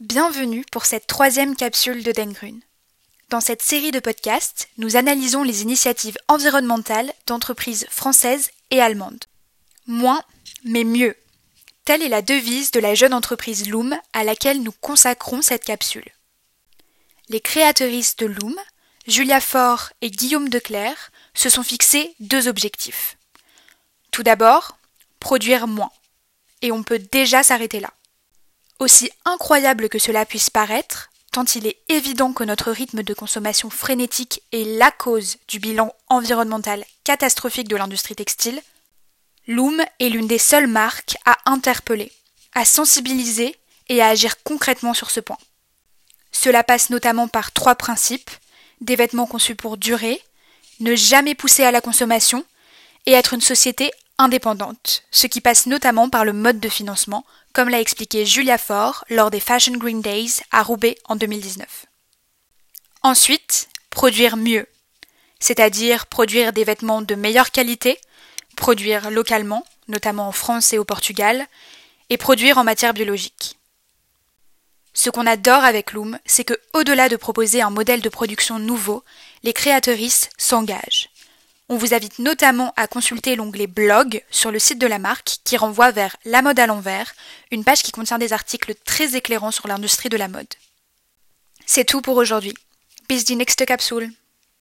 Bienvenue pour cette troisième capsule de Dengrun. Dans cette série de podcasts, nous analysons les initiatives environnementales d'entreprises françaises et allemandes. Moins, mais mieux. Telle est la devise de la jeune entreprise Loom à laquelle nous consacrons cette capsule. Les créatrices de Loom, Julia Faure et Guillaume Declerc, se sont fixés deux objectifs. Tout d'abord, produire moins. Et on peut déjà s'arrêter là. Aussi incroyable que cela puisse paraître, tant il est évident que notre rythme de consommation frénétique est la cause du bilan environnemental catastrophique de l'industrie textile, Loom est l'une des seules marques à interpeller, à sensibiliser et à agir concrètement sur ce point. Cela passe notamment par trois principes des vêtements conçus pour durer, ne jamais pousser à la consommation et être une société indépendante, ce qui passe notamment par le mode de financement, comme l'a expliqué Julia Faure lors des Fashion Green Days à Roubaix en 2019. Ensuite, produire mieux, c'est-à-dire produire des vêtements de meilleure qualité, produire localement, notamment en France et au Portugal, et produire en matière biologique. Ce qu'on adore avec Loom, c'est que, au-delà de proposer un modèle de production nouveau, les créatrices s'engagent. On vous invite notamment à consulter l'onglet blog sur le site de la marque qui renvoie vers La mode à l'envers, une page qui contient des articles très éclairants sur l'industrie de la mode. C'est tout pour aujourd'hui. Bis die nächste Capsule.